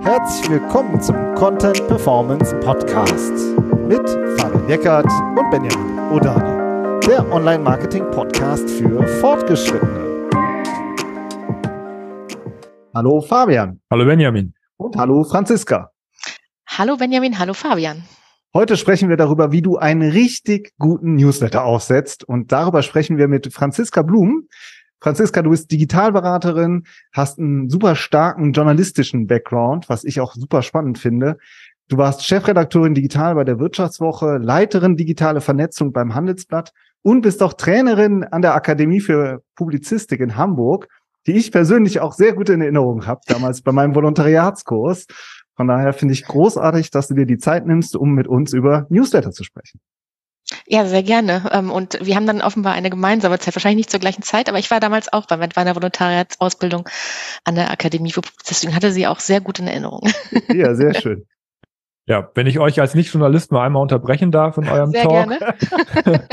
Herzlich willkommen zum Content Performance Podcast mit Fabian Eckert und Benjamin Odani, der Online-Marketing-Podcast für Fortgeschrittene. Hallo Fabian. Hallo Benjamin. Und hallo Franziska. Hallo Benjamin, hallo Fabian. Heute sprechen wir darüber, wie du einen richtig guten Newsletter aufsetzt. Und darüber sprechen wir mit Franziska Blum. Franziska, du bist Digitalberaterin, hast einen super starken journalistischen Background, was ich auch super spannend finde. Du warst Chefredakteurin Digital bei der Wirtschaftswoche, Leiterin digitale Vernetzung beim Handelsblatt und bist auch Trainerin an der Akademie für Publizistik in Hamburg, die ich persönlich auch sehr gut in Erinnerung habe, damals bei meinem Volontariatskurs. Von daher finde ich großartig, dass du dir die Zeit nimmst, um mit uns über Newsletter zu sprechen. Ja, sehr gerne. Ähm, und wir haben dann offenbar eine gemeinsame Zeit, wahrscheinlich nicht zur gleichen Zeit, aber ich war damals auch bei meiner Volontariatsausbildung an der Akademie für Publizistik hatte sie auch sehr gut in Erinnerung. Ja, sehr schön. Ja, wenn ich euch als Nicht-Journalist mal einmal unterbrechen darf in eurem sehr Talk, gerne.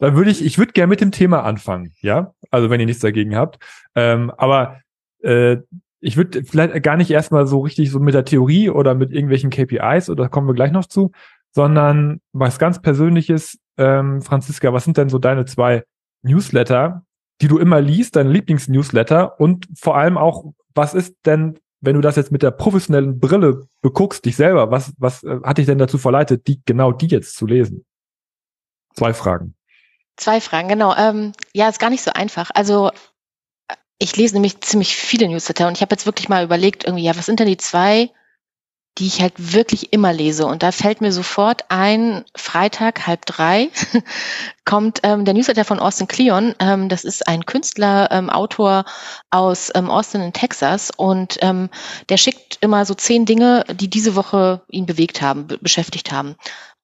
dann würde ich, ich würde gerne mit dem Thema anfangen, ja? Also wenn ihr nichts dagegen habt. Ähm, aber äh, ich würde vielleicht gar nicht erstmal so richtig so mit der Theorie oder mit irgendwelchen KPIs, oder kommen wir gleich noch zu, sondern was ganz Persönliches, ähm, Franziska, was sind denn so deine zwei Newsletter, die du immer liest, deine Lieblingsnewsletter und vor allem auch, was ist denn, wenn du das jetzt mit der professionellen Brille beguckst, dich selber, was, was äh, hat dich denn dazu verleitet, die, genau die jetzt zu lesen? Zwei Fragen. Zwei Fragen, genau. Ähm, ja, ist gar nicht so einfach. Also ich lese nämlich ziemlich viele Newsletter und ich habe jetzt wirklich mal überlegt, irgendwie, ja, was sind denn die zwei die ich halt wirklich immer lese. Und da fällt mir sofort ein, Freitag halb drei kommt ähm, der Newsletter von Austin Kleon. Ähm, das ist ein Künstler, ähm, Autor aus ähm, Austin in Texas. Und ähm, der schickt immer so zehn Dinge, die diese Woche ihn bewegt haben, beschäftigt haben.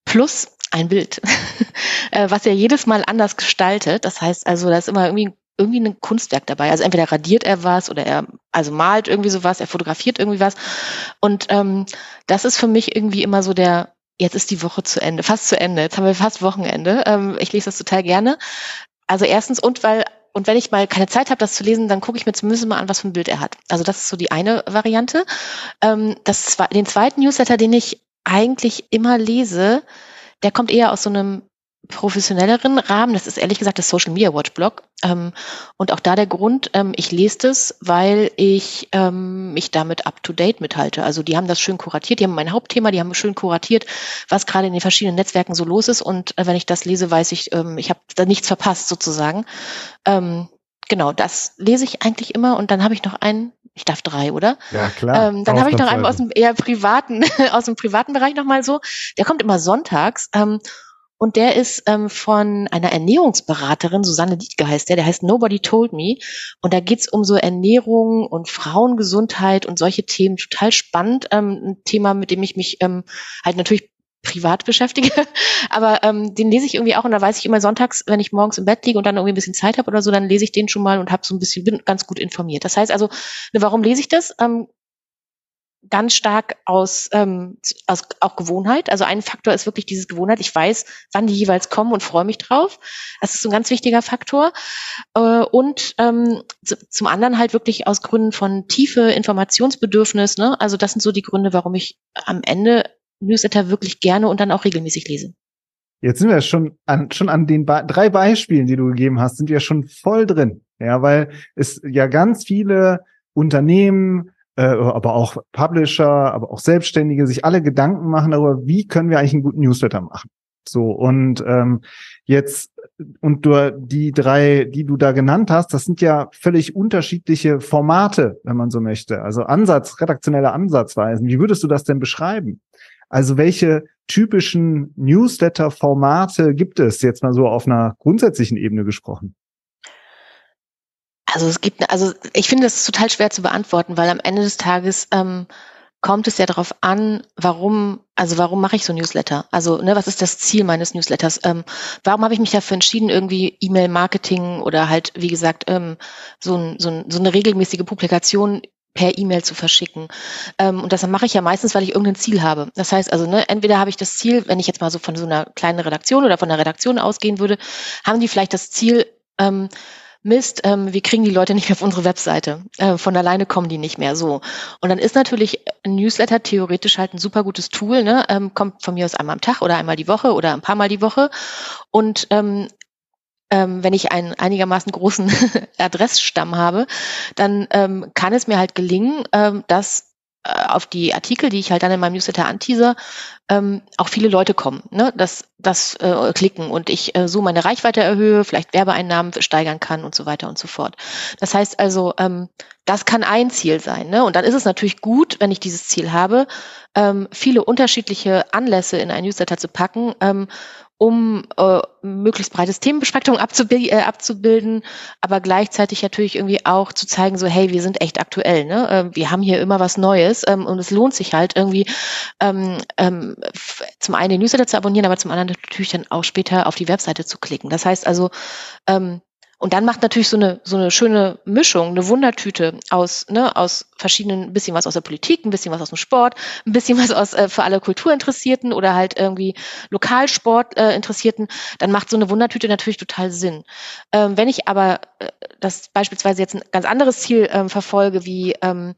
Plus ein Bild, äh, was er jedes Mal anders gestaltet. Das heißt also, da ist immer irgendwie irgendwie ein Kunstwerk dabei. Also entweder radiert er was oder er also malt irgendwie sowas, er fotografiert irgendwie was. Und ähm, das ist für mich irgendwie immer so der, jetzt ist die Woche zu Ende, fast zu Ende. Jetzt haben wir fast Wochenende. Ähm, ich lese das total gerne. Also erstens und weil und wenn ich mal keine Zeit habe, das zu lesen, dann gucke ich mir zumindest mal an, was für ein Bild er hat. Also das ist so die eine Variante. Ähm, das, den zweiten Newsletter, den ich eigentlich immer lese, der kommt eher aus so einem professionelleren Rahmen. Das ist ehrlich gesagt das Social Media Watch Blog. Ähm, und auch da der Grund, ähm, ich lese das, weil ich ähm, mich damit up to date mithalte. Also die haben das schön kuratiert, die haben mein Hauptthema, die haben schön kuratiert, was gerade in den verschiedenen Netzwerken so los ist. Und äh, wenn ich das lese, weiß ich, ähm, ich habe da nichts verpasst sozusagen. Ähm, genau, das lese ich eigentlich immer. Und dann habe ich noch einen ich darf drei, oder? Ja, klar. Ähm, dann habe ich noch einen aus dem eher privaten, aus dem privaten Bereich nochmal so. Der kommt immer sonntags. Ähm, und der ist ähm, von einer Ernährungsberaterin, Susanne Dietke heißt der, der heißt Nobody Told Me. Und da geht's um so Ernährung und Frauengesundheit und solche Themen. Total spannend. Ähm, ein Thema, mit dem ich mich ähm, halt natürlich privat beschäftige. Aber ähm, den lese ich irgendwie auch und da weiß ich immer sonntags, wenn ich morgens im Bett liege und dann irgendwie ein bisschen Zeit habe oder so, dann lese ich den schon mal und habe so ein bisschen, bin ganz gut informiert. Das heißt also, ne, warum lese ich das? Ähm, ganz stark aus, ähm, aus auch Gewohnheit. Also ein Faktor ist wirklich dieses Gewohnheit. Ich weiß, wann die jeweils kommen und freue mich drauf. Das ist ein ganz wichtiger Faktor. Äh, und ähm, zum anderen halt wirklich aus Gründen von tiefe Informationsbedürfnis. Ne? Also das sind so die Gründe, warum ich am Ende Newsletter wirklich gerne und dann auch regelmäßig lese. Jetzt sind wir schon an, schon an den Be drei Beispielen, die du gegeben hast, sind wir schon voll drin. Ja, weil es ja ganz viele Unternehmen, äh, aber auch Publisher, aber auch Selbstständige sich alle Gedanken machen darüber, wie können wir eigentlich einen guten Newsletter machen. So, und ähm, jetzt, und du, die drei, die du da genannt hast, das sind ja völlig unterschiedliche Formate, wenn man so möchte. Also Ansatz, redaktionelle Ansatzweisen. Wie würdest du das denn beschreiben? Also welche typischen Newsletter-Formate gibt es jetzt mal so auf einer grundsätzlichen Ebene gesprochen? Also es gibt, also ich finde das total schwer zu beantworten, weil am Ende des Tages ähm, kommt es ja darauf an, warum, also warum mache ich so Newsletter? Also, ne, was ist das Ziel meines Newsletters? Ähm, warum habe ich mich dafür entschieden, irgendwie E-Mail-Marketing oder halt, wie gesagt, ähm, so, ein, so, ein, so eine regelmäßige Publikation per E-Mail zu verschicken. Ähm, und das mache ich ja meistens, weil ich irgendein Ziel habe. Das heißt also, ne, entweder habe ich das Ziel, wenn ich jetzt mal so von so einer kleinen Redaktion oder von einer Redaktion ausgehen würde, haben die vielleicht das Ziel, ähm, Mist, ähm, wir kriegen die Leute nicht mehr auf unsere Webseite. Äh, von alleine kommen die nicht mehr so. Und dann ist natürlich ein Newsletter theoretisch halt ein super gutes Tool, ne? Ähm, kommt von mir aus einmal am Tag oder einmal die Woche oder ein paar Mal die Woche. Und ähm, ähm, wenn ich einen einigermaßen großen Adressstamm habe, dann ähm, kann es mir halt gelingen, ähm, dass auf die Artikel, die ich halt dann in meinem Newsletter anteaser, ähm, auch viele Leute kommen, ne? das, das äh, klicken und ich äh, so meine Reichweite erhöhe, vielleicht Werbeeinnahmen steigern kann und so weiter und so fort. Das heißt also, ähm, das kann ein Ziel sein. Ne? Und dann ist es natürlich gut, wenn ich dieses Ziel habe, ähm, viele unterschiedliche Anlässe in ein Newsletter zu packen, ähm, um äh, möglichst breites Themenbespektrum abzubil äh, abzubilden, aber gleichzeitig natürlich irgendwie auch zu zeigen, so hey, wir sind echt aktuell, ne? Äh, wir haben hier immer was Neues ähm, und es lohnt sich halt irgendwie ähm, ähm, zum einen den Newsletter zu abonnieren, aber zum anderen natürlich dann auch später auf die Webseite zu klicken. Das heißt also, ähm, und dann macht natürlich so eine, so eine schöne Mischung, eine Wundertüte aus, ne, aus verschiedenen, ein bisschen was aus der Politik, ein bisschen was aus dem Sport, ein bisschen was aus äh, für alle Kulturinteressierten oder halt irgendwie Lokalsport äh, dann macht so eine Wundertüte natürlich total Sinn. Ähm, wenn ich aber äh, das beispielsweise jetzt ein ganz anderes Ziel ähm, verfolge, wie ähm,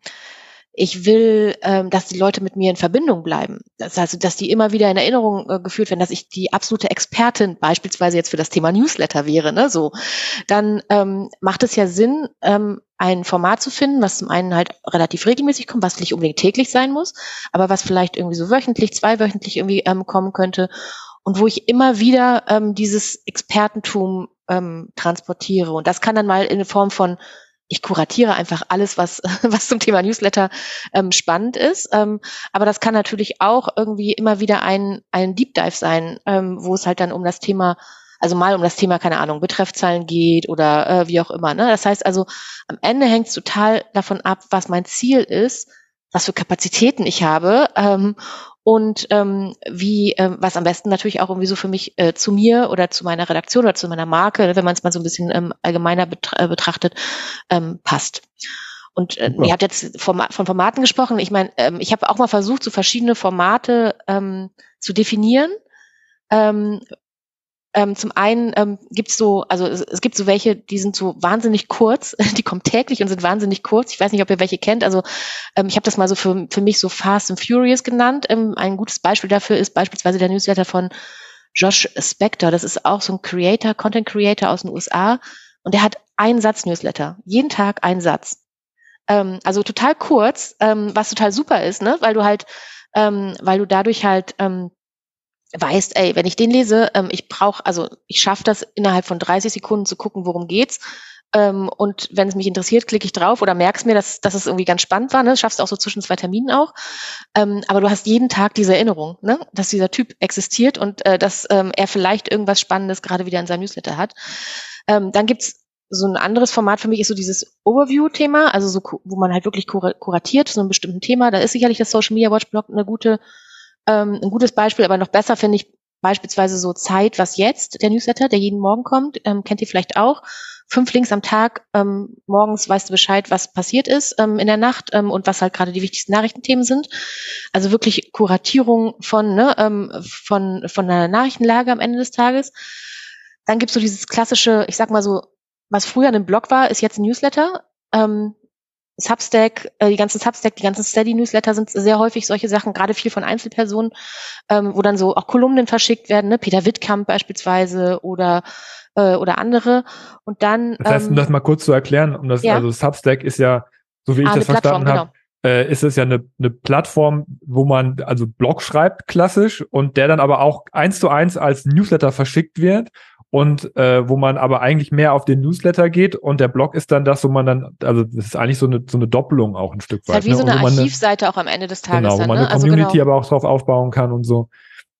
ich will, ähm, dass die Leute mit mir in Verbindung bleiben. Das heißt, dass die immer wieder in Erinnerung äh, geführt werden, dass ich die absolute Expertin beispielsweise jetzt für das Thema Newsletter wäre. Ne? So, dann ähm, macht es ja Sinn, ähm, ein Format zu finden, was zum einen halt relativ regelmäßig kommt, was nicht unbedingt täglich sein muss, aber was vielleicht irgendwie so wöchentlich, zweiwöchentlich irgendwie ähm, kommen könnte und wo ich immer wieder ähm, dieses Expertentum ähm, transportiere. Und das kann dann mal in Form von ich kuratiere einfach alles, was, was zum Thema Newsletter ähm, spannend ist. Ähm, aber das kann natürlich auch irgendwie immer wieder ein, ein Deep Dive sein, ähm, wo es halt dann um das Thema, also mal um das Thema, keine Ahnung, Betreffzahlen geht oder äh, wie auch immer. Ne? Das heißt also, am Ende hängt es total davon ab, was mein Ziel ist, was für Kapazitäten ich habe ähm, und ähm, wie, ähm, was am besten natürlich auch irgendwie so für mich äh, zu mir oder zu meiner Redaktion oder zu meiner Marke, wenn man es mal so ein bisschen ähm, allgemeiner betra äh, betrachtet, ähm, passt. Und äh, ihr habt jetzt Forma von Formaten gesprochen. Ich meine, ähm, ich habe auch mal versucht, so verschiedene Formate ähm, zu definieren. Ähm, ähm, zum einen ähm, gibt es so, also es, es, gibt so welche, die sind so wahnsinnig kurz, die kommen täglich und sind wahnsinnig kurz. Ich weiß nicht, ob ihr welche kennt. Also ähm, ich habe das mal so für, für mich so Fast and Furious genannt. Ähm, ein gutes Beispiel dafür ist beispielsweise der Newsletter von Josh Spector. Das ist auch so ein Creator, Content Creator aus den USA. Und der hat einen Satz Newsletter. Jeden Tag einen Satz. Ähm, also total kurz, ähm, was total super ist, ne? Weil du halt, ähm, weil du dadurch halt ähm, weißt, ey, wenn ich den lese, ähm, ich brauche, also ich schaffe das innerhalb von 30 Sekunden zu gucken, worum geht's. Ähm, und wenn es mich interessiert, klicke ich drauf oder merk's mir, dass, dass es irgendwie ganz spannend war. Ne? Schaffst du auch so zwischen zwei Terminen auch. Ähm, aber du hast jeden Tag diese Erinnerung, ne? dass dieser Typ existiert und äh, dass ähm, er vielleicht irgendwas Spannendes gerade wieder in seinem Newsletter hat. Ähm, dann gibt's so ein anderes Format für mich ist so dieses Overview-Thema, also so, wo man halt wirklich kur kuratiert, so ein bestimmten Thema. Da ist sicherlich das Social Media Watch Blog eine gute ähm, ein gutes Beispiel, aber noch besser finde ich beispielsweise so Zeit, was jetzt, der Newsletter, der jeden Morgen kommt, ähm, kennt ihr vielleicht auch. Fünf Links am Tag, ähm, morgens weißt du Bescheid, was passiert ist ähm, in der Nacht ähm, und was halt gerade die wichtigsten Nachrichtenthemen sind. Also wirklich Kuratierung von, ne, ähm, von, von einer Nachrichtenlage am Ende des Tages. Dann gibt's so dieses klassische, ich sag mal so, was früher ein Blog war, ist jetzt ein Newsletter. Ähm, Substack, äh, die ganzen Substack, die ganzen Steady-Newsletter sind sehr häufig solche Sachen, gerade viel von Einzelpersonen, ähm, wo dann so auch Kolumnen verschickt werden, ne? Peter Wittkamp beispielsweise oder äh, oder andere. Und dann. Das heißt, um das mal kurz zu erklären, um das, ja. also Substack ist ja, so wie ich ah, das verstanden habe, genau. äh, ist es ja eine, eine Plattform, wo man also Blog schreibt, klassisch, und der dann aber auch eins zu eins als Newsletter verschickt wird und äh, wo man aber eigentlich mehr auf den Newsletter geht und der Blog ist dann das, wo man dann, also das ist eigentlich so eine, so eine Doppelung auch ein Stück weit. Ist halt wie ne? so eine Archivseite auch am Ende des Tages. Genau, wo man eine ne? Community also genau. aber auch drauf aufbauen kann und so.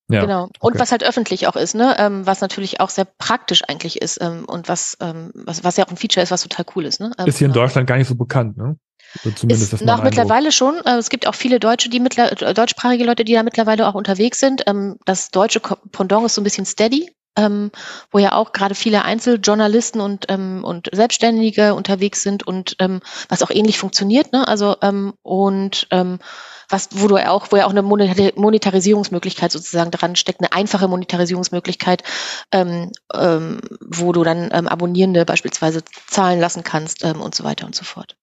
Ja, genau. Und okay. was halt öffentlich auch ist, ne? Ähm, was natürlich auch sehr praktisch eigentlich ist ähm, und was, ähm, was, was ja auch ein Feature ist, was total cool ist. Ne? Ähm, ist hier in genau. Deutschland gar nicht so bekannt, ne? So zumindest ist noch mittlerweile schon. Äh, es gibt auch viele Deutsche, die mittler, deutschsprachige Leute, die da mittlerweile auch unterwegs sind. Ähm, das deutsche Pendant ist so ein bisschen steady. Ähm, wo ja auch gerade viele Einzeljournalisten und, ähm, und Selbstständige unterwegs sind und ähm, was auch ähnlich funktioniert, ne? Also ähm, und ähm, was, wo du auch, wo ja auch eine Monetarisierungsmöglichkeit sozusagen dran steckt, eine einfache Monetarisierungsmöglichkeit, ähm, ähm, wo du dann ähm, Abonnierende beispielsweise zahlen lassen kannst ähm, und so weiter und so fort.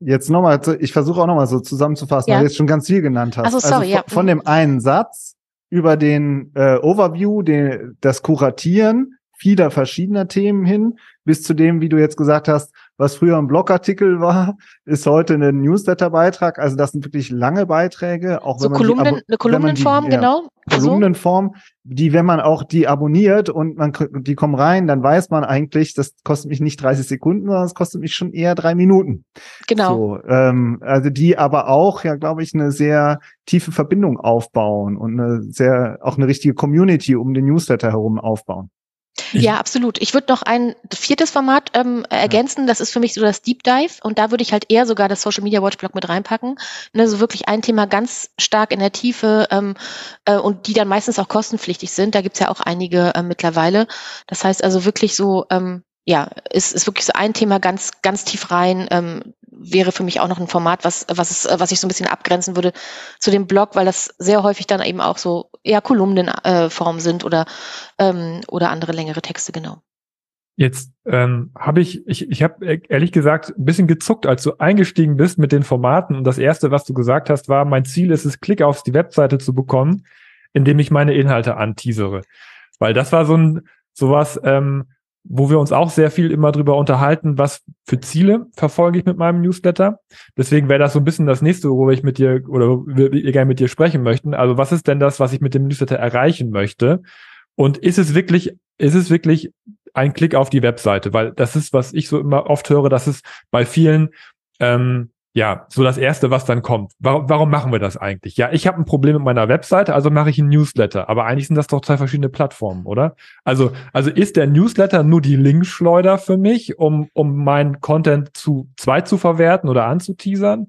Jetzt nochmal, ich versuche auch nochmal so zusammenzufassen, ja. weil du jetzt schon ganz viel genannt hast. Also, sorry, also ja. von dem einen Satz über den äh, Overview, den, das Kuratieren vieler verschiedener Themen hin, bis zu dem, wie du jetzt gesagt hast, was früher ein Blogartikel war, ist heute ein Newsletter-Beitrag. Also das sind wirklich lange Beiträge, auch so wenn man Kolumnen, die, eine Kolumnenform, die, ja, genau. Kolumnenform, die, wenn man auch die abonniert und man die kommen rein, dann weiß man eigentlich, das kostet mich nicht 30 Sekunden, sondern es kostet mich schon eher drei Minuten. Genau. So, ähm, also die aber auch, ja, glaube ich, eine sehr tiefe Verbindung aufbauen und eine sehr auch eine richtige Community um den Newsletter herum aufbauen. Ja, absolut. Ich würde noch ein viertes Format ähm, ergänzen. Das ist für mich so das Deep Dive. Und da würde ich halt eher sogar das Social Media Watch Blog mit reinpacken. Ne, so wirklich ein Thema ganz stark in der Tiefe ähm, äh, und die dann meistens auch kostenpflichtig sind. Da gibt's ja auch einige äh, mittlerweile. Das heißt also wirklich so, ähm, ja, ist, ist wirklich so ein Thema ganz, ganz tief rein. Ähm, wäre für mich auch noch ein Format, was, was, es, was ich so ein bisschen abgrenzen würde zu dem Blog, weil das sehr häufig dann eben auch so eher Kolumnenform äh, sind oder, ähm, oder andere längere Texte, genau. Jetzt ähm, habe ich, ich, ich habe ehrlich gesagt ein bisschen gezuckt, als du eingestiegen bist mit den Formaten. Und das erste, was du gesagt hast, war, mein Ziel ist es, Klick auf die Webseite zu bekommen, indem ich meine Inhalte anteasere. Weil das war so ein sowas, ähm, wo wir uns auch sehr viel immer drüber unterhalten, was für Ziele verfolge ich mit meinem Newsletter. Deswegen wäre das so ein bisschen das nächste, worüber ich mit dir oder wir gerne mit dir sprechen möchten. Also was ist denn das, was ich mit dem Newsletter erreichen möchte? Und ist es wirklich, ist es wirklich ein Klick auf die Webseite? Weil das ist, was ich so immer oft höre, dass es bei vielen ähm, ja, so das Erste, was dann kommt. Warum, warum machen wir das eigentlich? Ja, ich habe ein Problem mit meiner Webseite, also mache ich ein Newsletter. Aber eigentlich sind das doch zwei verschiedene Plattformen, oder? Also, also ist der Newsletter nur die Linkschleuder für mich, um, um meinen Content zu zweit zu verwerten oder anzuteasern?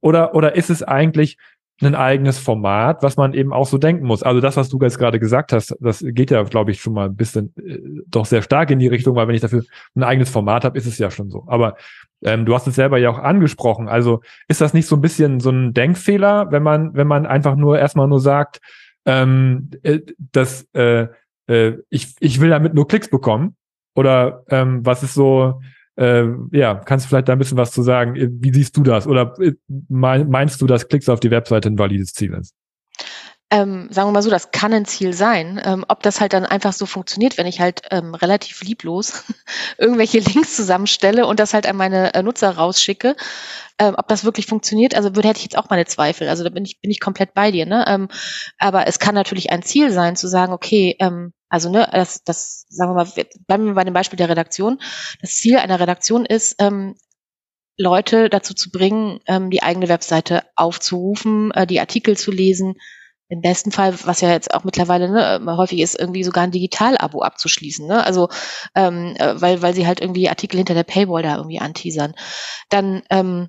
Oder, oder ist es eigentlich ein eigenes Format, was man eben auch so denken muss. Also das, was du jetzt gerade gesagt hast, das geht ja, glaube ich, schon mal ein bisschen äh, doch sehr stark in die Richtung, weil wenn ich dafür ein eigenes Format habe, ist es ja schon so. Aber ähm, du hast es selber ja auch angesprochen. Also ist das nicht so ein bisschen so ein Denkfehler, wenn man, wenn man einfach nur erstmal nur sagt, ähm, äh, dass äh, äh, ich, ich will damit nur Klicks bekommen? Oder ähm, was ist so, äh, ja, kannst du vielleicht da ein bisschen was zu sagen? Wie siehst du das? Oder äh, meinst du, dass Klicks auf die Webseite ein valides Ziel ist? ähm, sagen wir mal so, das kann ein Ziel sein. Ähm, ob das halt dann einfach so funktioniert, wenn ich halt ähm, relativ lieblos irgendwelche Links zusammenstelle und das halt an meine äh, Nutzer rausschicke, ähm, ob das wirklich funktioniert, also würde hätte ich jetzt auch meine Zweifel. Also da bin ich bin ich komplett bei dir. Ne? Ähm, aber es kann natürlich ein Ziel sein, zu sagen, okay, ähm, also ne, das, das sagen wir mal, bleiben wir bei dem Beispiel der Redaktion. Das Ziel einer Redaktion ist, ähm, Leute dazu zu bringen, ähm, die eigene Webseite aufzurufen, äh, die Artikel zu lesen, im besten Fall, was ja jetzt auch mittlerweile ne, häufig ist, irgendwie sogar ein Digital-Abo abzuschließen. Ne? Also ähm, äh, weil, weil sie halt irgendwie Artikel hinter der Paywall da irgendwie anteasern. Dann ähm,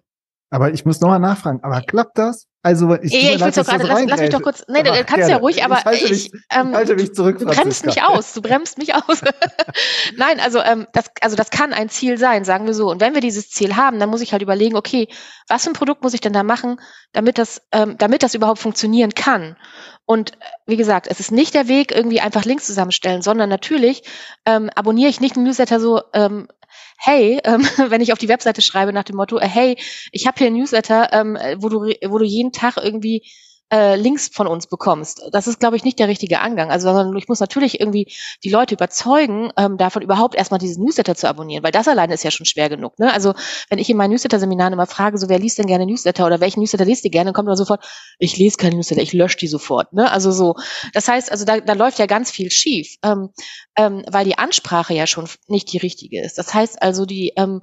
aber ich muss nochmal nachfragen, aber klappt das? Also ich, ja, ich will doch gerade, lass, lass mich doch kurz, nee, du kannst ja ruhig, aber ich, halte ich, mich, ähm, ich halte mich zurück, du bremst mich aus, du bremst mich aus. Nein, also ähm, das, also das kann ein Ziel sein, sagen wir so. Und wenn wir dieses Ziel haben, dann muss ich halt überlegen, okay, was für ein Produkt muss ich denn da machen, damit das, ähm, damit das überhaupt funktionieren kann. Und wie gesagt, es ist nicht der Weg, irgendwie einfach Links zusammenstellen, sondern natürlich ähm, abonniere ich nicht einen Newsletter so, ähm, hey, ähm, wenn ich auf die Webseite schreibe nach dem Motto, äh, hey, ich habe hier ein Newsletter, ähm, wo du wo du jeden Tag irgendwie äh, Links von uns bekommst. Das ist, glaube ich, nicht der richtige Angang. Also sondern ich muss natürlich irgendwie die Leute überzeugen, ähm, davon überhaupt erstmal dieses Newsletter zu abonnieren, weil das alleine ist ja schon schwer genug. Ne? Also wenn ich in meinen Newsletter-Seminaren immer frage, so wer liest denn gerne Newsletter oder welchen Newsletter liest ihr gerne, dann kommt immer sofort, ich lese keine Newsletter, ich lösche die sofort. Ne? Also so, das heißt, also da, da läuft ja ganz viel schief, ähm, ähm, weil die Ansprache ja schon nicht die richtige ist. Das heißt also, die ähm,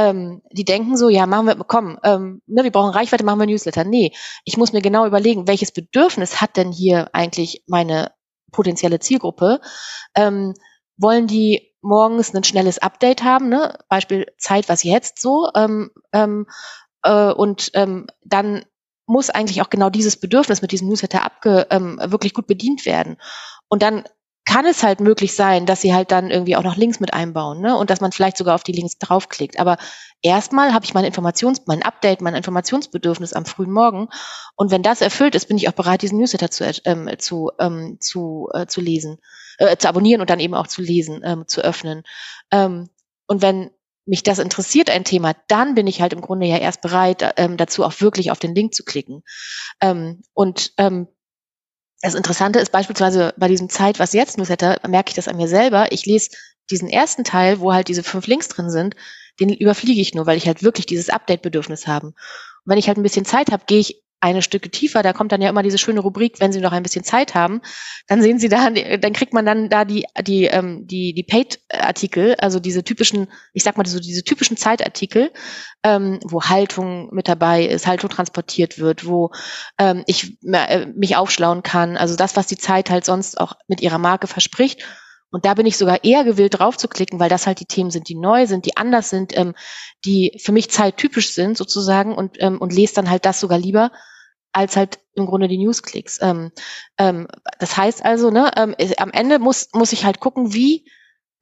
ähm, die denken so, ja, machen wir, komm, ähm, ne, wir brauchen Reichweite, machen wir Newsletter. Nee, ich muss mir genau überlegen, welches Bedürfnis hat denn hier eigentlich meine potenzielle Zielgruppe? Ähm, wollen die morgens ein schnelles Update haben, ne? Beispiel Zeit, was jetzt so, ähm, ähm, äh, und ähm, dann muss eigentlich auch genau dieses Bedürfnis mit diesem Newsletter abge, ähm, wirklich gut bedient werden. Und dann kann es halt möglich sein, dass sie halt dann irgendwie auch noch Links mit einbauen, ne? Und dass man vielleicht sogar auf die Links draufklickt. Aber erstmal habe ich mein Informations, mein Update, mein Informationsbedürfnis am frühen Morgen. Und wenn das erfüllt ist, bin ich auch bereit, diesen Newsletter zu, ähm, zu, ähm, zu, äh, zu lesen, äh, zu abonnieren und dann eben auch zu lesen, ähm, zu öffnen. Ähm, und wenn mich das interessiert, ein Thema, dann bin ich halt im Grunde ja erst bereit, ähm, dazu auch wirklich auf den Link zu klicken. Ähm, und ähm, das Interessante ist beispielsweise bei diesem Zeit, was jetzt Newsletter, merke ich das an mir selber. Ich lese diesen ersten Teil, wo halt diese fünf Links drin sind, den überfliege ich nur, weil ich halt wirklich dieses Update-Bedürfnis habe. Und wenn ich halt ein bisschen Zeit habe, gehe ich eine Stücke tiefer, da kommt dann ja immer diese schöne Rubrik, wenn Sie noch ein bisschen Zeit haben, dann sehen Sie da, dann kriegt man dann da die die ähm, die die Paid-Artikel, also diese typischen, ich sag mal so diese typischen Zeitartikel, ähm, wo Haltung mit dabei ist, Haltung transportiert wird, wo ähm, ich äh, mich aufschlauen kann, also das, was die Zeit halt sonst auch mit ihrer Marke verspricht. Und da bin ich sogar eher gewillt, drauf zu klicken, weil das halt die Themen sind, die neu sind, die anders sind, ähm, die für mich zeittypisch sind sozusagen und, ähm, und lese dann halt das sogar lieber, als halt im Grunde die Newsklicks. Ähm, ähm, das heißt also, ne, ähm, am Ende muss, muss ich halt gucken, wie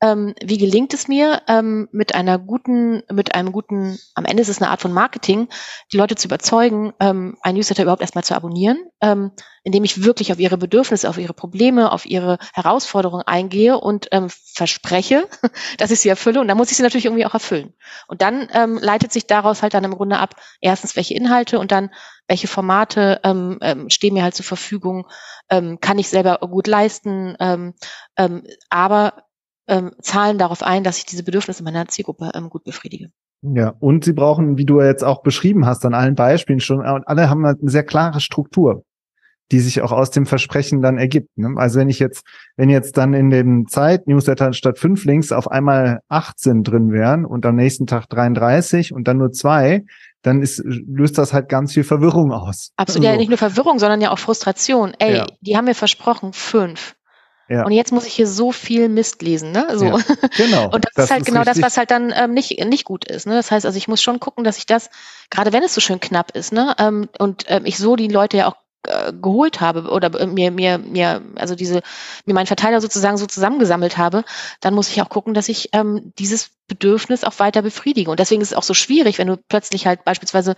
ähm, wie gelingt es mir, ähm, mit einer guten, mit einem guten, am Ende ist es eine Art von Marketing, die Leute zu überzeugen, ähm, ein Newsletter überhaupt erstmal zu abonnieren, ähm, indem ich wirklich auf ihre Bedürfnisse, auf ihre Probleme, auf ihre Herausforderungen eingehe und ähm, verspreche, dass ich sie erfülle. Und dann muss ich sie natürlich irgendwie auch erfüllen. Und dann ähm, leitet sich daraus halt dann im Grunde ab, erstens, welche Inhalte und dann welche Formate ähm, ähm, stehen mir halt zur Verfügung, ähm, kann ich selber gut leisten, ähm, ähm, aber ähm, zahlen darauf ein, dass ich diese Bedürfnisse meiner Zielgruppe ähm, gut befriedige. Ja, und sie brauchen, wie du jetzt auch beschrieben hast, an allen Beispielen schon, alle haben halt eine sehr klare Struktur, die sich auch aus dem Versprechen dann ergibt. Ne? Also wenn ich jetzt, wenn jetzt dann in den Zeit-Newsletter statt fünf Links auf einmal 18 drin wären und am nächsten Tag 33 und dann nur zwei, dann ist, löst das halt ganz viel Verwirrung aus. Absolut, so. ja, nicht nur Verwirrung, sondern ja auch Frustration. Ey, ja. die haben mir versprochen, fünf. Ja. Und jetzt muss ich hier so viel Mist lesen, ne? So. Ja, genau. Und das, das ist halt ist genau richtig. das, was halt dann ähm, nicht, nicht gut ist. Ne? Das heißt, also ich muss schon gucken, dass ich das, gerade wenn es so schön knapp ist, ne, ähm, und ähm, ich so die Leute ja auch äh, geholt habe oder äh, mir mir mir also diese mir meinen Verteiler sozusagen so zusammengesammelt habe, dann muss ich auch gucken, dass ich ähm, dieses Bedürfnis auch weiter befriedige. Und deswegen ist es auch so schwierig, wenn du plötzlich halt beispielsweise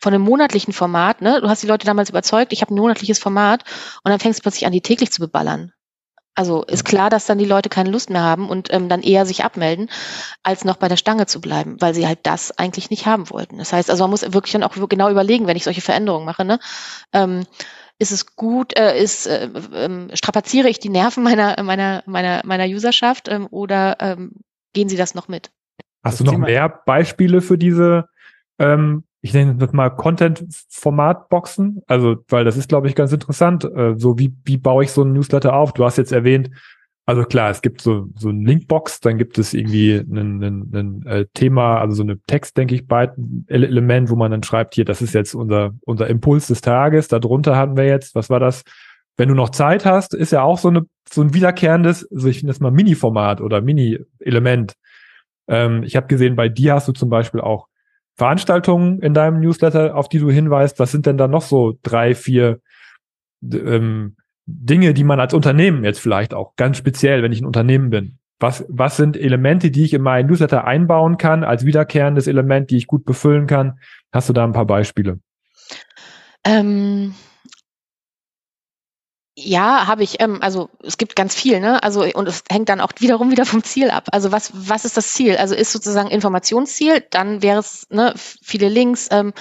von einem monatlichen Format, ne, du hast die Leute damals überzeugt, ich habe ein monatliches Format und dann fängst du plötzlich an, die täglich zu beballern. Also ist klar, dass dann die Leute keine Lust mehr haben und ähm, dann eher sich abmelden, als noch bei der Stange zu bleiben, weil sie halt das eigentlich nicht haben wollten. Das heißt, also man muss wirklich dann auch genau überlegen, wenn ich solche Veränderungen mache, ne? Ähm, ist es gut, äh, ist, äh, äh, strapaziere ich die Nerven meiner, meiner, meiner, meiner Userschaft ähm, oder ähm, gehen sie das noch mit? Hast du noch mehr Beispiele für diese ähm, ich nenne das mal Content-Format-Boxen. Also, weil das ist, glaube ich, ganz interessant. Äh, so, wie, wie baue ich so einen Newsletter auf? Du hast jetzt erwähnt, also klar, es gibt so, so ein Linkbox, dann gibt es irgendwie ein, äh, Thema, also so eine Text, denke ich, Element, wo man dann schreibt, hier, das ist jetzt unser, unser Impuls des Tages. Darunter hatten wir jetzt, was war das? Wenn du noch Zeit hast, ist ja auch so eine, so ein wiederkehrendes, also ich finde das mal Mini-Format oder Mini-Element. Ähm, ich habe gesehen, bei dir hast du zum Beispiel auch Veranstaltungen in deinem Newsletter, auf die du hinweist? Was sind denn da noch so drei, vier ähm, Dinge, die man als Unternehmen jetzt vielleicht auch ganz speziell, wenn ich ein Unternehmen bin, was, was sind Elemente, die ich in meinen Newsletter einbauen kann, als wiederkehrendes Element, die ich gut befüllen kann? Hast du da ein paar Beispiele? Ähm, ja, habe ich. Ähm, also es gibt ganz viel, ne? Also und es hängt dann auch wiederum wieder vom Ziel ab. Also was was ist das Ziel? Also ist sozusagen Informationsziel, dann wäre es ne, viele Links. Ähm,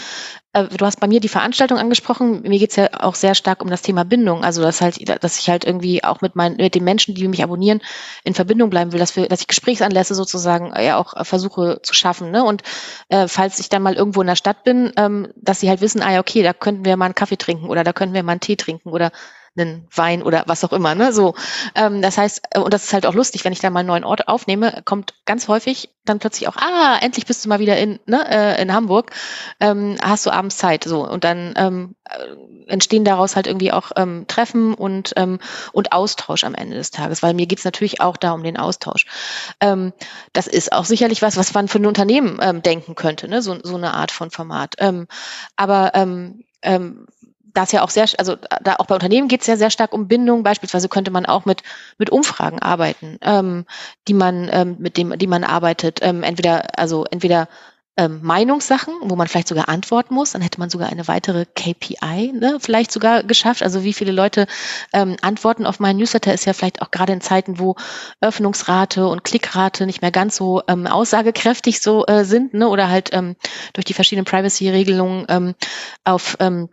äh, du hast bei mir die Veranstaltung angesprochen. Mir geht's ja auch sehr stark um das Thema Bindung. Also dass halt, dass ich halt irgendwie auch mit meinen mit den Menschen, die mich abonnieren, in Verbindung bleiben will, dass wir, dass ich Gesprächsanlässe sozusagen äh, ja auch äh, versuche zu schaffen. Ne? Und äh, falls ich dann mal irgendwo in der Stadt bin, ähm, dass sie halt wissen, ah ja okay, da könnten wir mal einen Kaffee trinken oder da könnten wir mal einen Tee trinken oder einen Wein oder was auch immer. Ne? So, ähm, das heißt, äh, und das ist halt auch lustig, wenn ich da mal einen neuen Ort aufnehme, kommt ganz häufig dann plötzlich auch, ah, endlich bist du mal wieder in, ne, äh, in Hamburg, ähm, hast du abends Zeit. So und dann ähm, äh, entstehen daraus halt irgendwie auch ähm, Treffen und ähm, und Austausch am Ende des Tages, weil mir geht's natürlich auch da um den Austausch. Ähm, das ist auch sicherlich was, was man für ein Unternehmen ähm, denken könnte, ne? so, so eine Art von Format. Ähm, aber ähm, ähm, da ist ja auch sehr, also da auch bei Unternehmen geht es ja sehr stark um Bindung. Beispielsweise könnte man auch mit mit Umfragen arbeiten, ähm, die man ähm, mit dem, die man arbeitet. Ähm, entweder also entweder ähm, Meinungssachen, wo man vielleicht sogar antworten muss. Dann hätte man sogar eine weitere KPI ne, vielleicht sogar geschafft. Also wie viele Leute ähm, antworten auf meinen Newsletter ist ja vielleicht auch gerade in Zeiten, wo Öffnungsrate und Klickrate nicht mehr ganz so ähm, aussagekräftig so äh, sind ne, oder halt ähm, durch die verschiedenen Privacy-Regelungen ähm, auf ähm,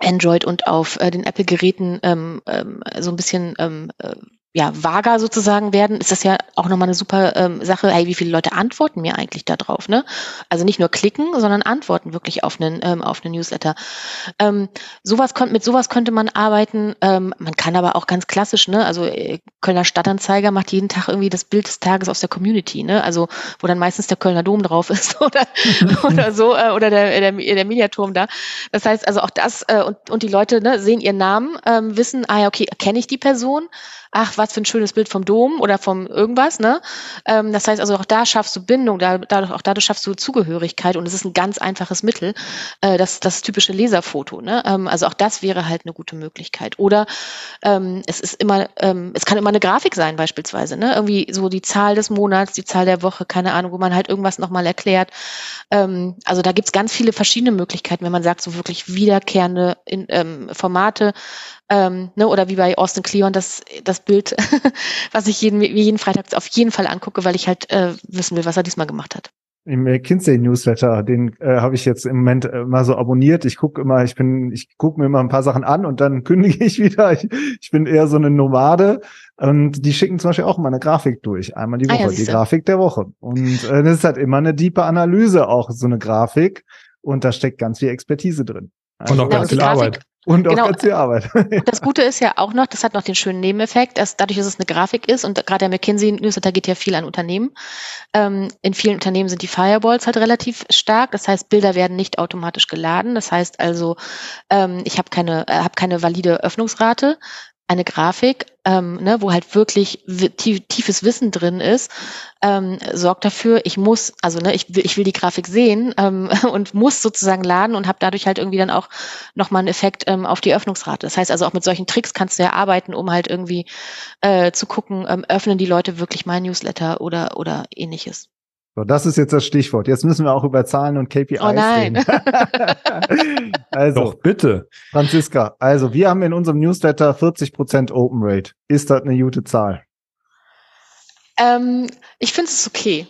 Android und auf äh, den Apple-Geräten ähm, ähm, so ein bisschen ähm, äh, ja, vager sozusagen werden, ist das ja auch nochmal eine super ähm, Sache. Hey, wie viele Leute antworten mir eigentlich da drauf? Ne? Also nicht nur klicken, sondern antworten wirklich auf einen, ähm, auf einen Newsletter. Ähm, sowas kon mit sowas könnte man arbeiten. Ähm, man kann aber auch ganz klassisch, ne? also äh, Kölner Stadtanzeiger macht jeden Tag irgendwie das Bild des Tages aus der Community, ne? also wo dann meistens der Kölner Dom drauf ist oder, oder so äh, oder der, der, der Mediaturm da. Das heißt also auch das äh, und, und die Leute ne, sehen ihren Namen, ähm, wissen, ah ja, okay, kenne ich die Person? ach, was für ein schönes Bild vom Dom oder vom irgendwas, ne? Ähm, das heißt also auch da schaffst du Bindung, da, dadurch, auch dadurch schaffst du Zugehörigkeit und es ist ein ganz einfaches Mittel, äh, das, das typische Leserfoto, ne? Ähm, also auch das wäre halt eine gute Möglichkeit. Oder ähm, es ist immer, ähm, es kann immer eine Grafik sein beispielsweise, ne? Irgendwie so die Zahl des Monats, die Zahl der Woche, keine Ahnung, wo man halt irgendwas nochmal erklärt. Ähm, also da gibt's ganz viele verschiedene Möglichkeiten, wenn man sagt, so wirklich wiederkehrende in, ähm, Formate, ähm, ne, oder wie bei Austin Kleon das, das Bild, was ich jeden, jeden Freitag auf jeden Fall angucke, weil ich halt äh, wissen will, was er diesmal gemacht hat. Im McKinsey Newsletter, den äh, habe ich jetzt im Moment äh, mal so abonniert. Ich gucke immer, ich bin, ich gucke mir immer ein paar Sachen an und dann kündige ich wieder. Ich, ich bin eher so eine Nomade und die schicken zum Beispiel auch immer eine Grafik durch, einmal die Woche, ah, ja, die Grafik der Woche. Und äh, das ist halt immer eine diepe Analyse auch so eine Grafik und da steckt ganz viel Expertise drin. Also, und auch ganz viel Arbeit. Und auch genau. ganz viel Arbeit. das Gute ist ja auch noch, das hat noch den schönen Nebeneffekt, dass dadurch, dass es eine Grafik ist und gerade der McKinsey Newsletter geht ja viel an Unternehmen. Ähm, in vielen Unternehmen sind die Firewalls halt relativ stark. Das heißt, Bilder werden nicht automatisch geladen. Das heißt also, ähm, ich habe keine, äh, hab keine valide Öffnungsrate eine Grafik, ähm, ne, wo halt wirklich tief, tiefes Wissen drin ist, ähm, sorgt dafür, ich muss, also ne, ich, will, ich will die Grafik sehen ähm, und muss sozusagen laden und habe dadurch halt irgendwie dann auch nochmal einen Effekt ähm, auf die Öffnungsrate. Das heißt also auch mit solchen Tricks kannst du ja arbeiten, um halt irgendwie äh, zu gucken, ähm, öffnen die Leute wirklich mein Newsletter oder, oder ähnliches. So, das ist jetzt das Stichwort. Jetzt müssen wir auch über Zahlen und KPIs oh nein. reden. also, Doch, bitte. Franziska, also wir haben in unserem Newsletter 40% Open Rate. Ist das eine gute Zahl? Ähm, ich finde es okay.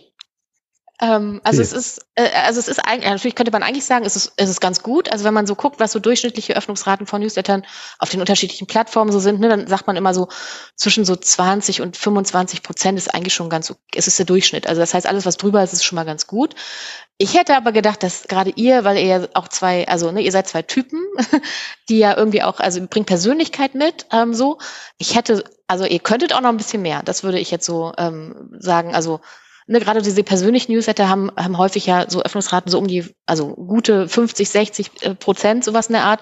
Ähm, also okay. es ist, äh, also es ist eigentlich, natürlich könnte man eigentlich sagen, es ist, es ist ganz gut. Also wenn man so guckt, was so durchschnittliche Öffnungsraten von Newslettern auf den unterschiedlichen Plattformen so sind, ne, dann sagt man immer so zwischen so 20 und 25 Prozent ist eigentlich schon ganz, es ist der Durchschnitt. Also das heißt, alles, was drüber ist, ist schon mal ganz gut. Ich hätte aber gedacht, dass gerade ihr, weil ihr ja auch zwei, also ne, ihr seid zwei Typen, die ja irgendwie auch, also bringt Persönlichkeit mit, ähm, so. Ich hätte, also ihr könntet auch noch ein bisschen mehr. Das würde ich jetzt so ähm, sagen. Also ne, gerade diese persönlichen Newsletter haben, haben häufig ja so Öffnungsraten so um die, also gute 50, 60 äh, Prozent, sowas in der Art.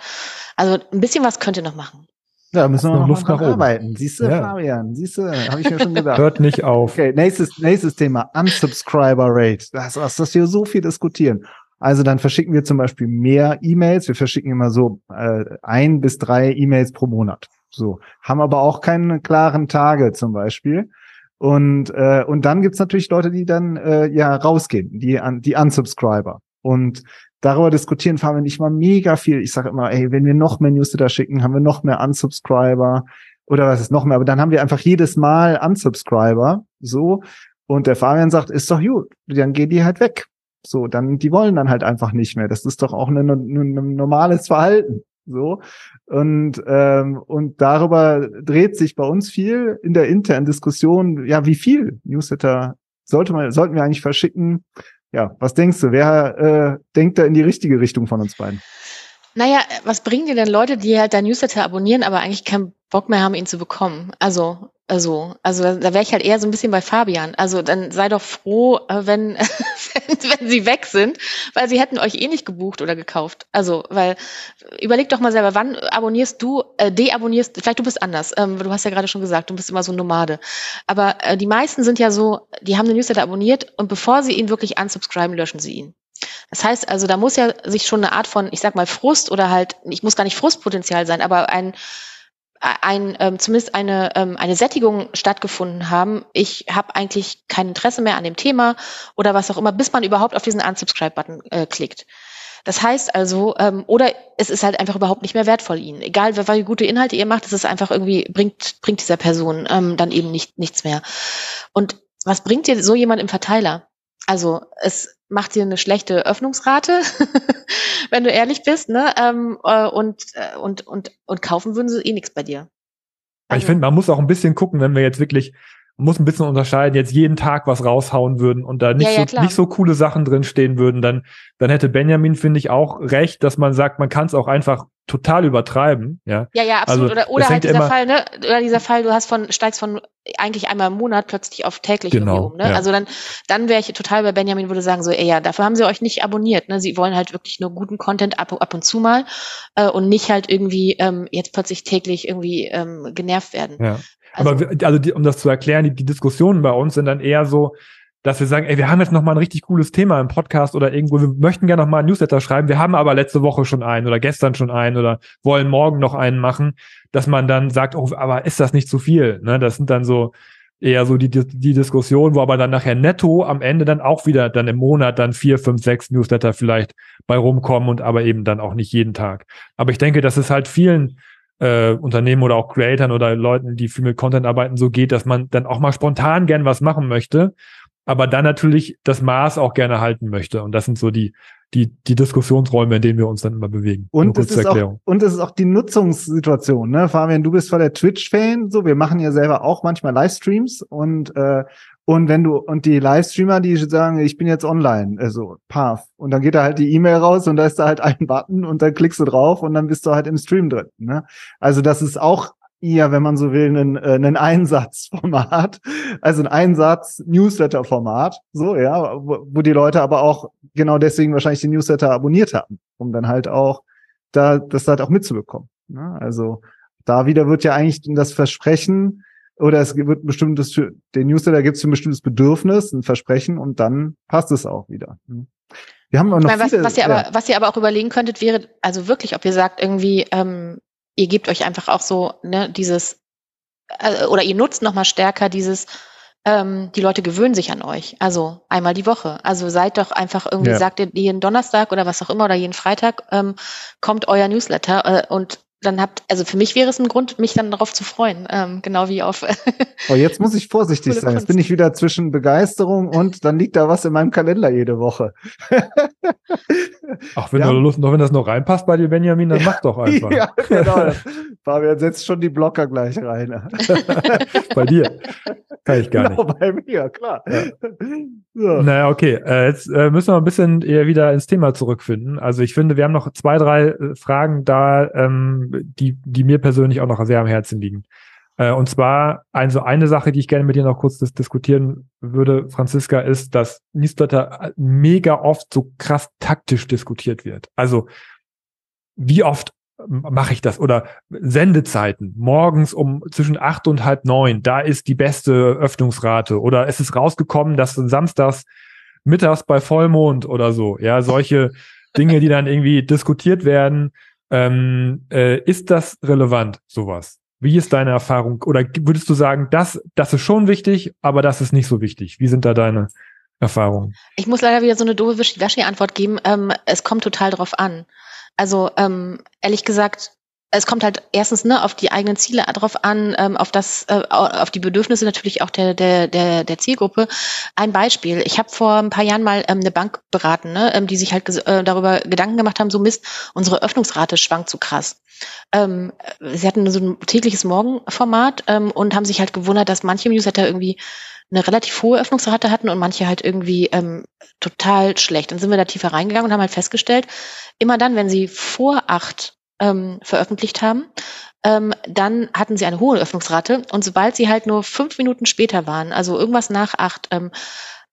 Also ein bisschen was könnt ihr noch machen. Ja, müssen wir noch, noch Luft nach oben. arbeiten. Siehst du, ja. Fabian, siehst du, habe ich mir schon gedacht. Hört nicht auf. Okay, nächstes, nächstes Thema, Unsubscriber Rate. Das, was, das wir so viel diskutieren. Also dann verschicken wir zum Beispiel mehr E-Mails. Wir verschicken immer so äh, ein bis drei E-Mails pro Monat. So, haben aber auch keinen klaren Tage zum Beispiel. Und, äh, und dann gibt's natürlich Leute, die dann äh, ja rausgehen, die, an, die Unsubscriber. Und darüber diskutieren fahren wir nicht mal mega viel. Ich sage immer, ey, wenn wir noch mehr Newsletter schicken, haben wir noch mehr Unsubscriber oder was ist noch mehr. Aber dann haben wir einfach jedes Mal Unsubscriber. So. Und der Fabian sagt, ist doch gut, dann gehen die halt weg. So, dann, die wollen dann halt einfach nicht mehr. Das ist doch auch ein, ein normales Verhalten. So. Und, ähm, und darüber dreht sich bei uns viel in der internen Diskussion, ja, wie viel Newsletter sollte man, sollten wir eigentlich verschicken? Ja, was denkst du? Wer äh, denkt da in die richtige Richtung von uns beiden? Naja, was bringen dir denn Leute, die halt dein Newsletter abonnieren, aber eigentlich keinen Bock mehr haben, ihn zu bekommen? Also, also, also da, da wäre ich halt eher so ein bisschen bei Fabian. Also dann sei doch froh, äh, wenn, wenn, sie weg sind, weil sie hätten euch eh nicht gebucht oder gekauft. Also, weil überleg doch mal selber, wann abonnierst du, äh, deabonnierst, vielleicht du bist anders. Ähm, du hast ja gerade schon gesagt, du bist immer so Nomade. Aber äh, die meisten sind ja so, die haben den Newsletter abonniert und bevor sie ihn wirklich unsubscriben, löschen sie ihn. Das heißt also, da muss ja sich schon eine Art von, ich sag mal, Frust oder halt, ich muss gar nicht Frustpotenzial sein, aber ein, ein ähm, zumindest eine ähm, eine Sättigung stattgefunden haben. Ich habe eigentlich kein Interesse mehr an dem Thema oder was auch immer, bis man überhaupt auf diesen Unsubscribe-Button äh, klickt. Das heißt also, ähm, oder es ist halt einfach überhaupt nicht mehr wertvoll ihnen. Egal, wie gute Inhalte ihr macht, es ist einfach irgendwie bringt bringt dieser Person ähm, dann eben nicht nichts mehr. Und was bringt dir so jemand im Verteiler? Also es macht dir eine schlechte Öffnungsrate, wenn du ehrlich bist, ne? Ähm, äh, und, äh, und, und, und kaufen würden sie eh nichts bei dir. Also, ich finde, man muss auch ein bisschen gucken, wenn wir jetzt wirklich muss ein bisschen unterscheiden, jetzt jeden Tag was raushauen würden und da nicht, ja, ja, so, nicht so coole Sachen drin stehen würden, dann, dann hätte Benjamin, finde ich, auch recht, dass man sagt, man kann es auch einfach total übertreiben. Ja, ja, ja absolut. Also, oder oder halt dieser Fall, ne? Oder dieser Fall, du hast von, steigst von eigentlich einmal im Monat plötzlich auf täglich genau, um. Ne? Ja. Also dann, dann wäre ich total bei Benjamin, würde sagen, so, ey, ja, dafür haben sie euch nicht abonniert. Ne? Sie wollen halt wirklich nur guten Content ab, ab und zu mal äh, und nicht halt irgendwie ähm, jetzt plötzlich täglich irgendwie ähm, genervt werden. Ja. Also, Aber also die, um das zu erklären, die, die Diskussionen bei uns sind dann eher so, dass wir sagen, ey, wir haben jetzt noch mal ein richtig cooles Thema im Podcast oder irgendwo, wir möchten gerne noch mal ein Newsletter schreiben, wir haben aber letzte Woche schon einen oder gestern schon einen oder wollen morgen noch einen machen, dass man dann sagt, oh, aber ist das nicht zu viel? Ne? Das sind dann so eher so die, die Diskussion, wo aber dann nachher netto am Ende dann auch wieder dann im Monat dann vier, fünf, sechs Newsletter vielleicht bei rumkommen und aber eben dann auch nicht jeden Tag. Aber ich denke, dass es halt vielen äh, Unternehmen oder auch Creatern oder Leuten, die viel mit Content arbeiten, so geht, dass man dann auch mal spontan gern was machen möchte, aber dann natürlich das Maß auch gerne halten möchte. Und das sind so die, die, die Diskussionsräume, in denen wir uns dann immer bewegen. Und es, ist auch, und es ist auch die Nutzungssituation, ne? Fabian, du bist voll der Twitch-Fan, so, wir machen ja selber auch manchmal Livestreams und äh, und wenn du, und die Livestreamer, die sagen, ich bin jetzt online, also Path. Und dann geht da halt die E-Mail raus und da ist da halt ein Button und dann klickst du drauf und dann bist du halt im Stream drin. Ne? Also das ist auch eher, wenn man so will, ein, äh, ein Einsatzformat, also ein Einsatz-Newsletter-Format, so, ja, wo, wo die Leute aber auch genau deswegen wahrscheinlich die Newsletter abonniert haben, um dann halt auch da, das halt auch mitzubekommen. Ne? Also da wieder wird ja eigentlich das Versprechen, oder es wird bestimmtes, für den Newsletter gibt es ein bestimmtes Bedürfnis, ein Versprechen und dann passt es auch wieder. Hm. Wir haben auch noch meine, viele, was, was, ihr aber, was ihr aber auch überlegen könntet, wäre also wirklich, ob ihr sagt irgendwie, ähm, ihr gebt euch einfach auch so ne, dieses äh, oder ihr nutzt noch mal stärker dieses ähm, die Leute gewöhnen sich an euch. Also einmal die Woche. Also seid doch einfach irgendwie, ja. sagt ihr jeden Donnerstag oder was auch immer oder jeden Freitag ähm, kommt euer Newsletter äh, und dann habt, also für mich wäre es ein Grund, mich dann darauf zu freuen, ähm, genau wie auf. oh, jetzt muss ich vorsichtig sein. Jetzt bin ich wieder zwischen Begeisterung und dann liegt da was in meinem Kalender jede Woche. Ach, wenn ja. du Lust noch, wenn das noch reinpasst bei dir, Benjamin, dann mach doch einfach. ja, genau. Fabian setzt schon die Blocker gleich rein. bei dir. Kann ich gar genau, nicht. bei mir, klar. Ja. So. Naja, okay. Äh, jetzt äh, müssen wir ein bisschen eher wieder ins Thema zurückfinden. Also ich finde, wir haben noch zwei, drei äh, Fragen da, ähm, die, die mir persönlich auch noch sehr am Herzen liegen. Äh, und zwar also eine Sache, die ich gerne mit dir noch kurz dis diskutieren würde, Franziska, ist, dass Newsletter mega oft so krass taktisch diskutiert wird. Also wie oft mache ich das oder Sendezeiten morgens um zwischen acht und halb neun, da ist die beste Öffnungsrate oder es ist rausgekommen, dass samstags mittags bei Vollmond oder so, ja, solche Dinge, die dann irgendwie diskutiert werden, ähm, äh, ist das relevant, sowas? Wie ist deine Erfahrung? Oder würdest du sagen, das, das ist schon wichtig, aber das ist nicht so wichtig? Wie sind da deine Erfahrungen? Ich muss leider wieder so eine doofe Wischi-Antwort geben. Ähm, es kommt total drauf an. Also ähm, ehrlich gesagt, es kommt halt erstens ne, auf die eigenen Ziele drauf an, ähm, auf das, äh, auf die Bedürfnisse natürlich auch der der der, der Zielgruppe. Ein Beispiel: Ich habe vor ein paar Jahren mal ähm, eine Bank beraten, ne, ähm, die sich halt äh, darüber Gedanken gemacht haben, so Mist, unsere Öffnungsrate schwankt zu krass. Ähm, sie hatten so ein tägliches Morgenformat ähm, und haben sich halt gewundert, dass manche Newsletter irgendwie eine relativ hohe Öffnungsrate hatten und manche halt irgendwie ähm, total schlecht. Dann sind wir da tiefer reingegangen und haben halt festgestellt, immer dann, wenn sie vor acht ähm, veröffentlicht haben, ähm, dann hatten sie eine hohe Öffnungsrate. Und sobald sie halt nur fünf Minuten später waren, also irgendwas nach acht, ähm,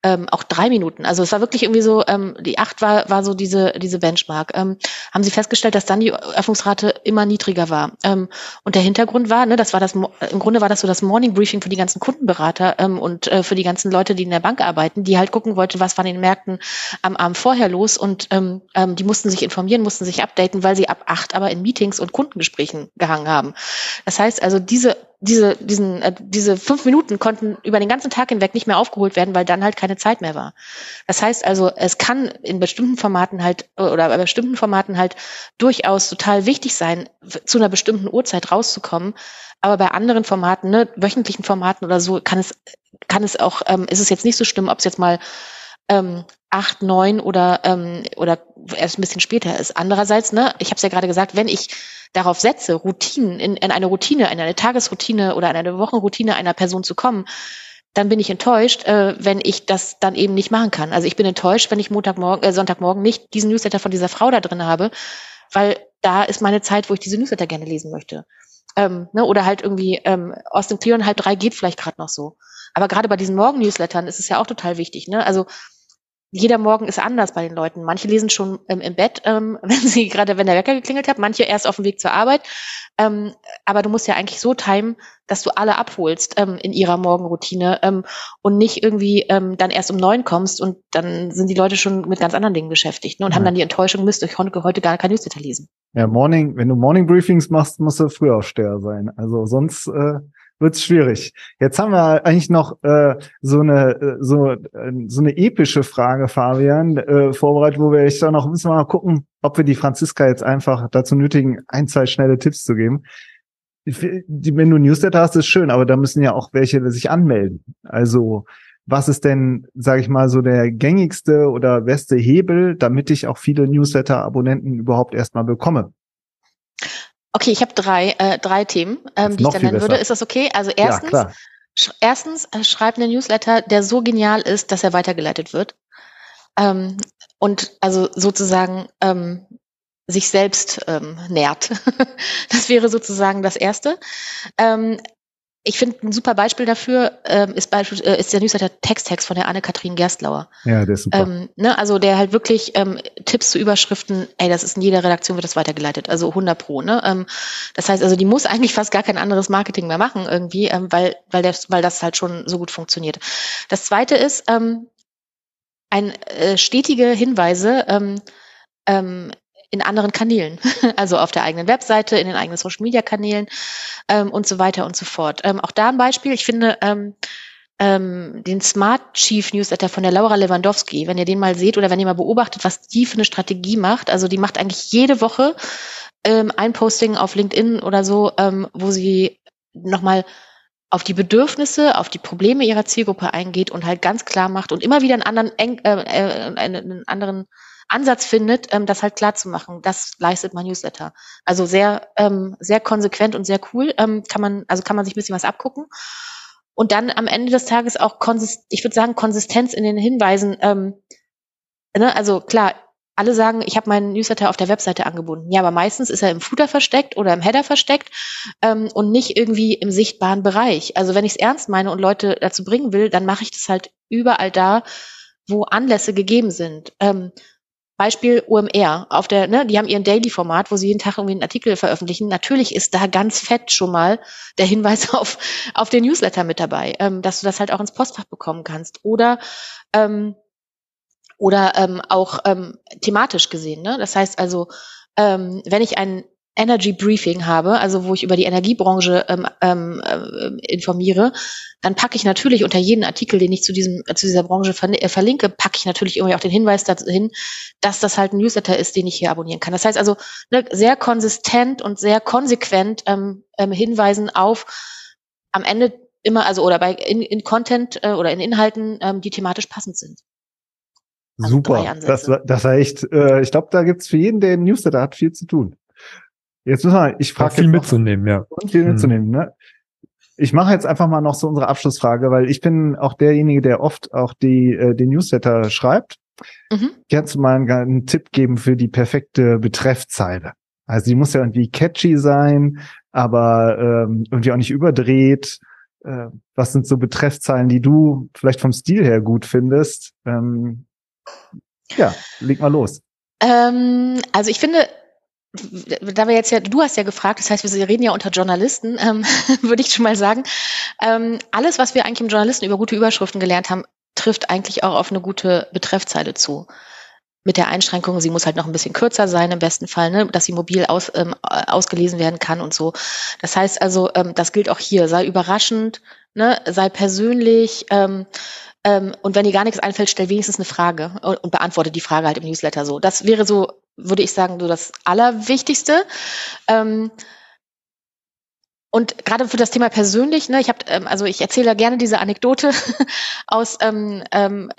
ähm, auch drei Minuten. Also es war wirklich irgendwie so, ähm, die acht war, war so diese, diese Benchmark. Ähm, haben sie festgestellt, dass dann die Öffnungsrate immer niedriger war. Ähm, und der Hintergrund war, ne, das war das, im Grunde war das so das Morning Briefing für die ganzen Kundenberater ähm, und äh, für die ganzen Leute, die in der Bank arbeiten, die halt gucken wollten, was war in den Märkten am Abend vorher los und ähm, ähm, die mussten sich informieren, mussten sich updaten, weil sie ab acht aber in Meetings und Kundengesprächen gehangen haben. Das heißt also, diese diese, diesen, äh, diese fünf Minuten konnten über den ganzen Tag hinweg nicht mehr aufgeholt werden, weil dann halt keine Zeit mehr war. Das heißt also, es kann in bestimmten Formaten halt oder bei bestimmten Formaten halt durchaus total wichtig sein, zu einer bestimmten Uhrzeit rauszukommen. Aber bei anderen Formaten, ne, wöchentlichen Formaten oder so, kann es, kann es auch, ähm, ist es jetzt nicht so schlimm, ob es jetzt mal ähm, acht, neun oder ähm, oder erst ein bisschen später ist. Andererseits, ne, ich habe es ja gerade gesagt, wenn ich darauf setze, Routinen, in, in eine Routine, in eine Tagesroutine oder in eine Wochenroutine einer Person zu kommen, dann bin ich enttäuscht, äh, wenn ich das dann eben nicht machen kann. Also ich bin enttäuscht, wenn ich Montagmorgen, äh, Sonntagmorgen nicht diesen Newsletter von dieser Frau da drin habe, weil da ist meine Zeit, wo ich diese Newsletter gerne lesen möchte. Ähm, ne, oder halt irgendwie ähm, aus dem Clear und halb drei geht vielleicht gerade noch so. Aber gerade bei diesen Morgen-Newslettern ist es ja auch total wichtig. Ne? Also jeder Morgen ist anders bei den Leuten. Manche lesen schon ähm, im Bett, ähm, wenn sie gerade, wenn der Wecker geklingelt hat, manche erst auf dem Weg zur Arbeit. Ähm, aber du musst ja eigentlich so timen, dass du alle abholst ähm, in ihrer Morgenroutine ähm, und nicht irgendwie ähm, dann erst um neun kommst und dann sind die Leute schon mit ganz anderen Dingen beschäftigt ne, und ja. haben dann die Enttäuschung, müsst ich heute, gar kein Newsletter lesen. Ja, Morning, wenn du Morning Briefings machst, musst du Frühaufsteher sein. Also sonst äh, wird's schwierig. Jetzt haben wir eigentlich noch äh, so eine äh, so, äh, so eine epische Frage, Fabian, äh, vorbereitet, wo wir echt da noch müssen wir mal gucken, ob wir die Franziska jetzt einfach dazu nötigen, ein, zwei schnelle Tipps zu geben. Wenn du Newsletter hast, ist schön, aber da müssen ja auch welche sich anmelden. Also was ist denn, sage ich mal, so der gängigste oder beste Hebel, damit ich auch viele Newsletter-Abonnenten überhaupt erstmal bekomme? Okay, ich habe drei, äh, drei Themen, ähm, die ich dann nennen würde. Ist das okay? Also erstens, ja, sch erstens äh, schreib einen Newsletter, der so genial ist, dass er weitergeleitet wird. Ähm, und also sozusagen ähm, sich selbst ähm, nährt. das wäre sozusagen das Erste. Ähm, ich finde ein super Beispiel dafür ähm, ist, Beispiel, äh, ist der Newsletter Texttext von der Anne-Kathrin Gerstlauer. Ja, der ist super. Ähm, ne, also der halt wirklich ähm, Tipps zu Überschriften, ey, das ist in jeder Redaktion wird das weitergeleitet, also 100 pro. Ne? Ähm, das heißt also, die muss eigentlich fast gar kein anderes Marketing mehr machen irgendwie, ähm, weil, weil, der, weil das halt schon so gut funktioniert. Das Zweite ist ähm, ein äh, stetige Hinweise ähm, ähm, in anderen Kanälen, also auf der eigenen Webseite, in den eigenen Social Media Kanälen ähm, und so weiter und so fort. Ähm, auch da ein Beispiel, ich finde ähm, ähm, den Smart Chief Newsletter von der Laura Lewandowski, wenn ihr den mal seht oder wenn ihr mal beobachtet, was die für eine Strategie macht, also die macht eigentlich jede Woche ähm, ein Posting auf LinkedIn oder so, ähm, wo sie nochmal auf die Bedürfnisse, auf die Probleme ihrer Zielgruppe eingeht und halt ganz klar macht und immer wieder einen anderen, äh, äh, einen anderen Ansatz findet, ähm, das halt klar zu machen. Das leistet mein Newsletter. Also sehr, ähm, sehr konsequent und sehr cool. Ähm, kann man, also kann man sich ein bisschen was abgucken. Und dann am Ende des Tages auch, Konsist ich würde sagen, Konsistenz in den Hinweisen. Ähm, ne? Also klar, alle sagen, ich habe meinen Newsletter auf der Webseite angebunden. Ja, aber meistens ist er im Footer versteckt oder im Header versteckt ähm, und nicht irgendwie im sichtbaren Bereich. Also wenn ich es ernst meine und Leute dazu bringen will, dann mache ich das halt überall da, wo Anlässe gegeben sind. Ähm, Beispiel OMR auf der, ne, die haben ihren Daily-Format, wo sie jeden Tag irgendwie einen Artikel veröffentlichen. Natürlich ist da ganz fett schon mal der Hinweis auf, auf den Newsletter mit dabei, ähm, dass du das halt auch ins Postfach bekommen kannst. Oder ähm, oder ähm, auch ähm, thematisch gesehen. Ne? Das heißt also, ähm, wenn ich einen Energy Briefing habe, also wo ich über die Energiebranche ähm, ähm, äh, informiere, dann packe ich natürlich unter jeden Artikel, den ich zu diesem zu dieser Branche ver äh, verlinke, packe ich natürlich irgendwie auch den Hinweis dahin, dass das halt ein Newsletter ist, den ich hier abonnieren kann. Das heißt also ne, sehr konsistent und sehr konsequent ähm, ähm, hinweisen auf am Ende immer also oder bei in, in Content äh, oder in Inhalten, ähm, die thematisch passend sind. Also Super, das war, das war echt, äh, ich glaube, da gibt's für jeden, der einen Newsletter hat, viel zu tun. Jetzt müssen wir, ich frage viel mitzunehmen, ja. Und viel mitzunehmen, hm. ne? Ich mache jetzt einfach mal noch so unsere Abschlussfrage, weil ich bin auch derjenige, der oft auch die äh, den Newsletter schreibt. Mhm. Kannst du mal einen, einen Tipp geben für die perfekte Betreffzeile? Also die muss ja irgendwie catchy sein, aber ähm, irgendwie auch nicht überdreht. äh, was sind so Betreffzeilen, die du vielleicht vom Stil her gut findest? Ähm, ja, leg mal los. Ähm, also ich finde, da wir jetzt ja, du hast ja gefragt, das heißt, wir reden ja unter Journalisten, ähm, würde ich schon mal sagen. Ähm, alles, was wir eigentlich im Journalisten über gute Überschriften gelernt haben, trifft eigentlich auch auf eine gute Betreffzeile zu. Mit der Einschränkung, sie muss halt noch ein bisschen kürzer sein, im besten Fall, ne, dass sie mobil aus, ähm, ausgelesen werden kann und so. Das heißt also, ähm, das gilt auch hier, sei überraschend, ne, sei persönlich, ähm, ähm, und wenn dir gar nichts einfällt, stell wenigstens eine Frage und, und beantworte die Frage halt im Newsletter so. Das wäre so, würde ich sagen, so das Allerwichtigste. Ähm, und gerade für das Thema persönlich, ne, ich habe, ähm, also ich erzähle gerne diese Anekdote aus ähm, ähm,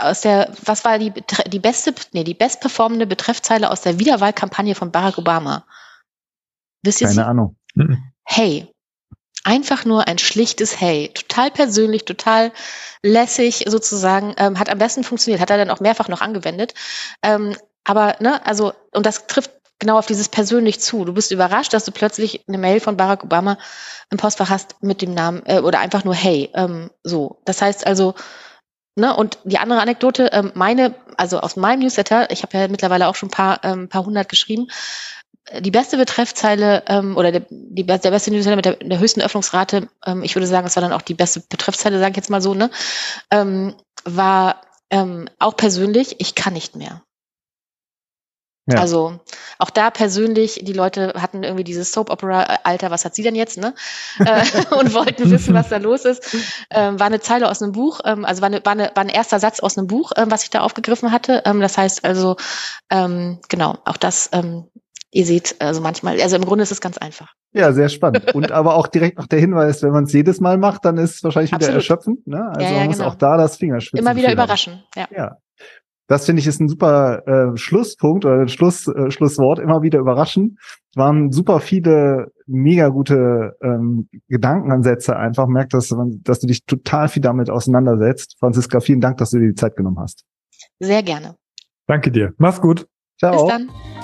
aus der, was war die die beste, nee, die bestperformende Betreffzeile aus der Wiederwahlkampagne von Barack Obama. Wisst ihr Keine sie? Ahnung. Hey, einfach nur ein schlichtes Hey, total persönlich, total lässig sozusagen, ähm, hat am besten funktioniert, hat er dann auch mehrfach noch angewendet. Ähm, aber ne, also und das trifft genau auf dieses persönlich zu. Du bist überrascht, dass du plötzlich eine Mail von Barack Obama im Postfach hast mit dem Namen äh, oder einfach nur Hey. Ähm, so, das heißt also, ne und die andere Anekdote, ähm, meine, also aus meinem Newsletter, ich habe ja mittlerweile auch schon ein paar, ähm, paar hundert geschrieben. Die beste Betreffzeile ähm, oder der, die, der beste Newsletter mit der, der höchsten Öffnungsrate, ähm, ich würde sagen, das war dann auch die beste Betreffzeile, sage ich jetzt mal so, ne, ähm, war ähm, auch persönlich, ich kann nicht mehr. Ja. Also auch da persönlich, die Leute hatten irgendwie dieses Soap Opera äh, Alter, was hat sie denn jetzt, ne? Äh, und wollten wissen, was da los ist. Ähm, war eine Zeile aus einem Buch, ähm, also war, eine, war, eine, war ein erster Satz aus einem Buch, ähm, was ich da aufgegriffen hatte. Ähm, das heißt also, ähm, genau, auch das, ähm, ihr seht, also manchmal, also im Grunde ist es ganz einfach. Ja, sehr spannend. Und aber auch direkt noch der Hinweis, wenn man es jedes Mal macht, dann ist es wahrscheinlich wieder Absolut. erschöpfend. Ne? Also ja, ja, man muss genau. auch da das Fingerspitzen. Immer wieder überraschen. Ja. ja. Das finde ich ist ein super äh, Schlusspunkt oder ein Schluss, äh, Schlusswort, immer wieder überraschen. Waren super viele mega gute ähm, Gedankenansätze einfach. Merkt, dass, dass du dich total viel damit auseinandersetzt. Franziska, vielen Dank, dass du dir die Zeit genommen hast. Sehr gerne. Danke dir. Mach's gut. Ciao. Bis dann.